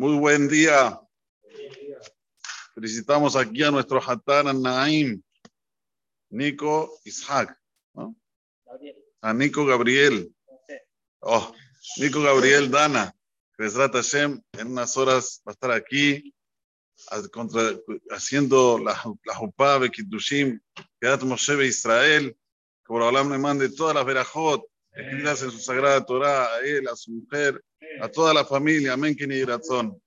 Muy buen día. Felicitamos aquí a nuestro Hatan Naim, Nico Ishaq, ¿no? a Nico Gabriel. Oh, Nico Gabriel Dana. Besrat Hashem, en unas horas va a estar aquí contra, haciendo la, la Jupá, Bekitushim, Kedat Moshe Israel, que por hablar me mande todas las verajot escritas en su sagrada Torah, a él, a su mujer, a toda la familia, amén, que ni razón.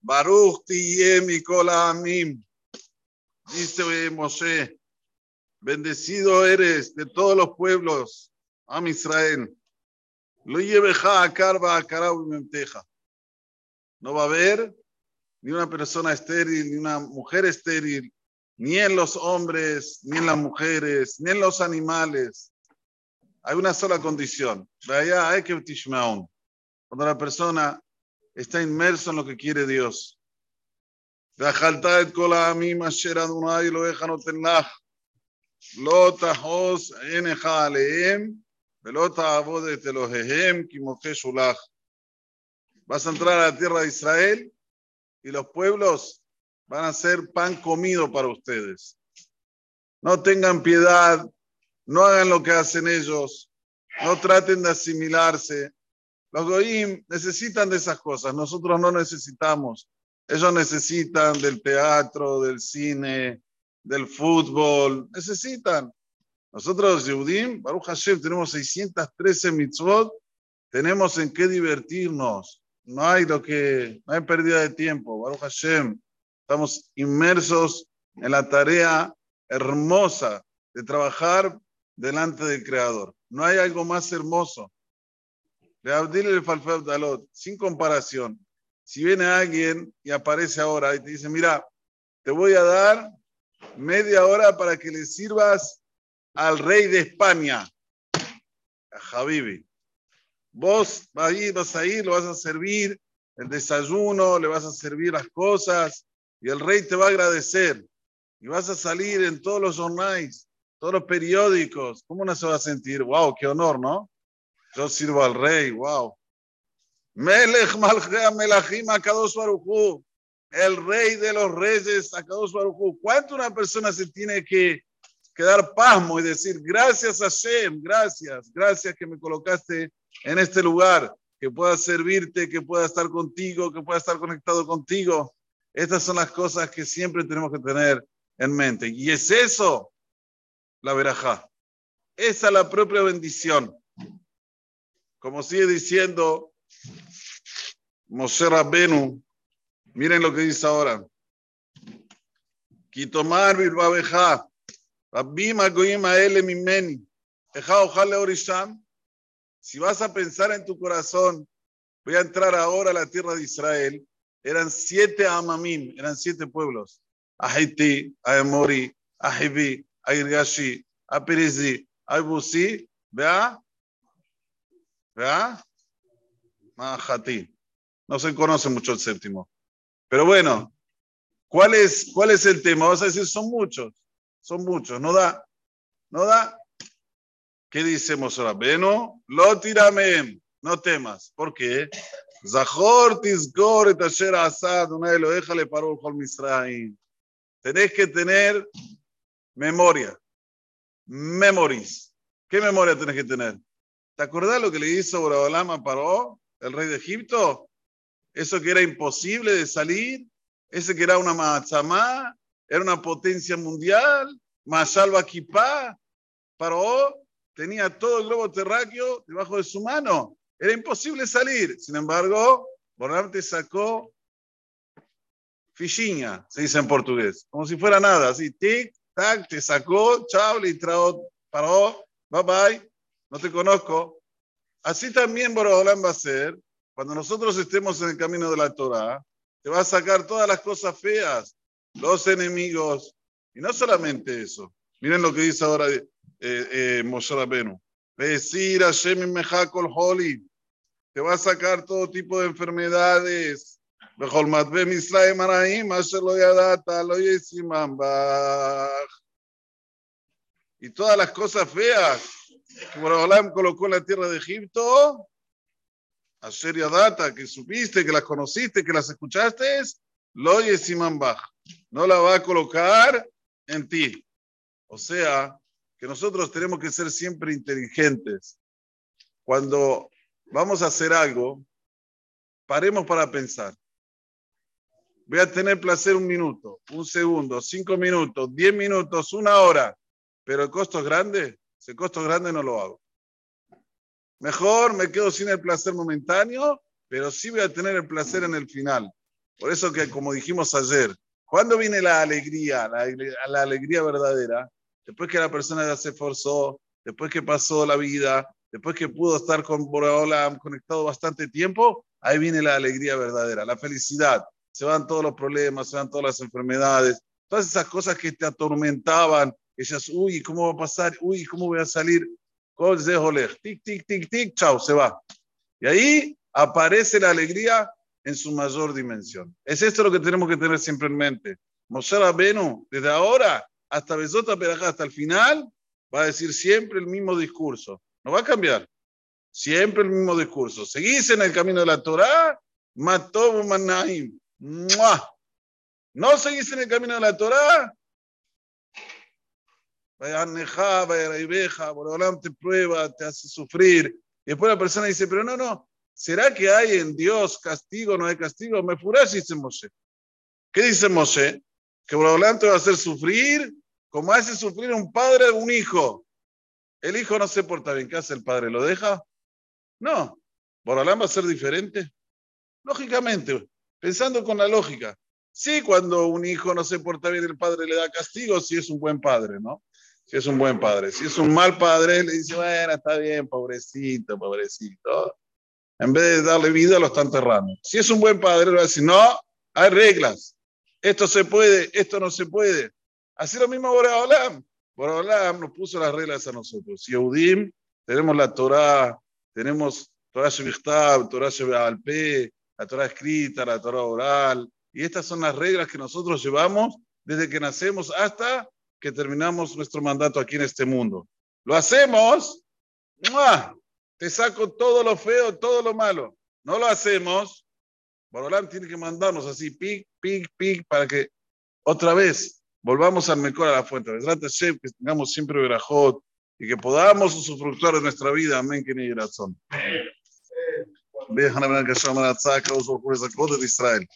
Baruch tiyem y amim. Dice Moshe, bendecido eres de todos los pueblos, Am Israel. Lo lleveja a carva a. No va a haber ni una persona estéril, ni una mujer estéril, ni en los hombres, ni en las mujeres, ni en los animales. Hay una sola condición. hay que Cuando la persona está inmerso en lo que quiere Dios. לא תחוס עיניך עליהם ולא תעבוד את אלוהיהם כי מוקש לך. Vas a entrar a la tierra de Israel y los pueblos van a ser pan comido para ustedes. No tengan piedad, no hagan lo que hacen ellos, no traten de asimilarse. los goyim necesitan de esas cosas, nosotros no necesitamos. Ellos necesitan del teatro, del cine, del fútbol, necesitan. Nosotros, Yehudim, Baruch Hashem, tenemos 613 mitzvot, tenemos en qué divertirnos. No hay lo que, no hay pérdida de tiempo. Baruch Hashem, estamos inmersos en la tarea hermosa de trabajar delante del Creador. No hay algo más hermoso. Sin comparación. Si viene alguien y aparece ahora y te dice, mira, te voy a dar media hora para que le sirvas al rey de España, a Habibi. Vos vas a, ir, lo vas a servir el desayuno, le vas a servir las cosas y el rey te va a agradecer. Y vas a salir en todos los jornales, todos los periódicos. ¿Cómo no se va a sentir? ¡Wow! ¡Qué honor, ¿no? Yo sirvo al rey, wow. Melech Melachim Akadosh Baruchu el rey de los reyes, Akadosh Baruj ¿Cuánto una persona se tiene que quedar pasmo y decir, gracias a Hashem, gracias, gracias que me colocaste en este lugar, que pueda servirte, que pueda estar contigo, que pueda estar conectado contigo? Estas son las cosas que siempre tenemos que tener en mente. Y es eso la verajá. Esa es la propia bendición. Como sigue diciendo Moshe Rabbenu, Miren lo que dice ahora. Quitomar birbabeja. Rabima goyima ele mimeni. Eja ojale orisham. Si vas a pensar en tu corazón, voy a entrar ahora a la tierra de Israel. Eran siete amamim, eran siete pueblos. Ahiti, Aemori, Ahivi, Airgashi, Aperizi, Aibusi, vea, Mahati. No se conoce mucho el séptimo. Pero bueno, ¿cuál es, cuál es el tema? Vas a decir, son muchos, son muchos, no da, no da. ¿Qué dice Beno, Lo tirame, no temas. ¿Por qué? Zahor tizgor et asad, una de lo déjale para el Misraim. Tenés que tener memoria, memories. ¿Qué memoria tenés que tener? ¿Te acordás lo que le hizo Borabalama a Paró, el rey de Egipto? eso que era imposible de salir, ese que era una mazamá, era una potencia mundial, Masalva Kipá, Paró tenía todo el globo terráqueo debajo de su mano. Era imposible salir. Sin embargo, Bonarte sacó fichinha, se dice en portugués, como si fuera nada, así, tic, tac, te sacó, chao, le trajo, paró, bye bye, no te conozco. Así también Borobolán va a ser cuando nosotros estemos en el camino de la Torah, te va a sacar todas las cosas feas, los enemigos, y no solamente eso. Miren lo que dice ahora eh, eh, Moshe Rabenu. Decir Hashem te va a sacar todo tipo de enfermedades. Y todas las cosas feas que Borobolam colocó en la tierra de Egipto, Asher Yadata, que supiste, que las conociste, que las escuchaste, lo Yesiman Bach. No la va a colocar en ti. O sea, que nosotros tenemos que ser siempre inteligentes. Cuando vamos a hacer algo, paremos para pensar. Voy a tener placer un minuto, un segundo, cinco minutos, diez minutos, una hora, pero el costo es grande. Si el costo es grande, no lo hago. Mejor me quedo sin el placer momentáneo, pero sí voy a tener el placer en el final. Por eso que, como dijimos ayer, ¿cuándo viene la alegría, la, alegría verdadera? Después que la persona ya se esforzó, después que pasó la vida, después que pudo estar con conectado bastante tiempo, ahí viene la alegría verdadera, la felicidad. Se van todos los problemas, se van todas las enfermedades, todas esas cosas que te atormentaban, ellas, uy, ¿cómo va a pasar? Uy, ¿cómo voy a salir? Tic, tic, tic, tic, chao, se va. Y ahí aparece la alegría en su mayor dimensión. Es esto lo que tenemos que tener siempre en mente. Moshe Rabenu, desde ahora hasta Besota Perajá, hasta el final, va a decir siempre el mismo discurso. No va a cambiar. Siempre el mismo discurso. Seguís en el camino de la Torah, mató Manaim. No seguís en el camino de la Torah, vaya aneja, vaya raibeja, Borolam te prueba, te hace sufrir. Y después la persona dice, pero no, no, ¿será que hay en Dios castigo o no hay castigo? Me furás, dice Moshe. ¿Qué dice Moshe? Que Borolam te va a hacer sufrir como hace sufrir un padre a un hijo. El hijo no se porta bien, ¿qué hace el padre? ¿Lo deja? No. ¿Borolam va a ser diferente? Lógicamente, pensando con la lógica. Sí, cuando un hijo no se porta bien, el padre le da castigo si es un buen padre, ¿no? Si es un buen padre. Si es un mal padre, le dice, bueno, está bien, pobrecito, pobrecito. En vez de darle vida, lo está enterrando. Si es un buen padre, le va a decir, no, hay reglas. Esto se puede, esto no se puede. Así lo mismo Boreolam. Boreolam nos puso las reglas a nosotros. Yehudim, tenemos la Torah, tenemos Torah Shevichtab, Torah Shevalpe, la Torah escrita, la Torah oral. Y estas son las reglas que nosotros llevamos desde que nacemos hasta que terminamos nuestro mandato aquí en este mundo. Lo hacemos, te saco todo lo feo, todo lo malo. No lo hacemos, Borolán tiene que mandarnos así, pic, pic, pic, para que otra vez volvamos al mejor a la fuente. que tengamos siempre verajot y que podamos usufructuar de nuestra vida. Amén, que ni razón. Israel.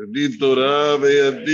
Te fijas,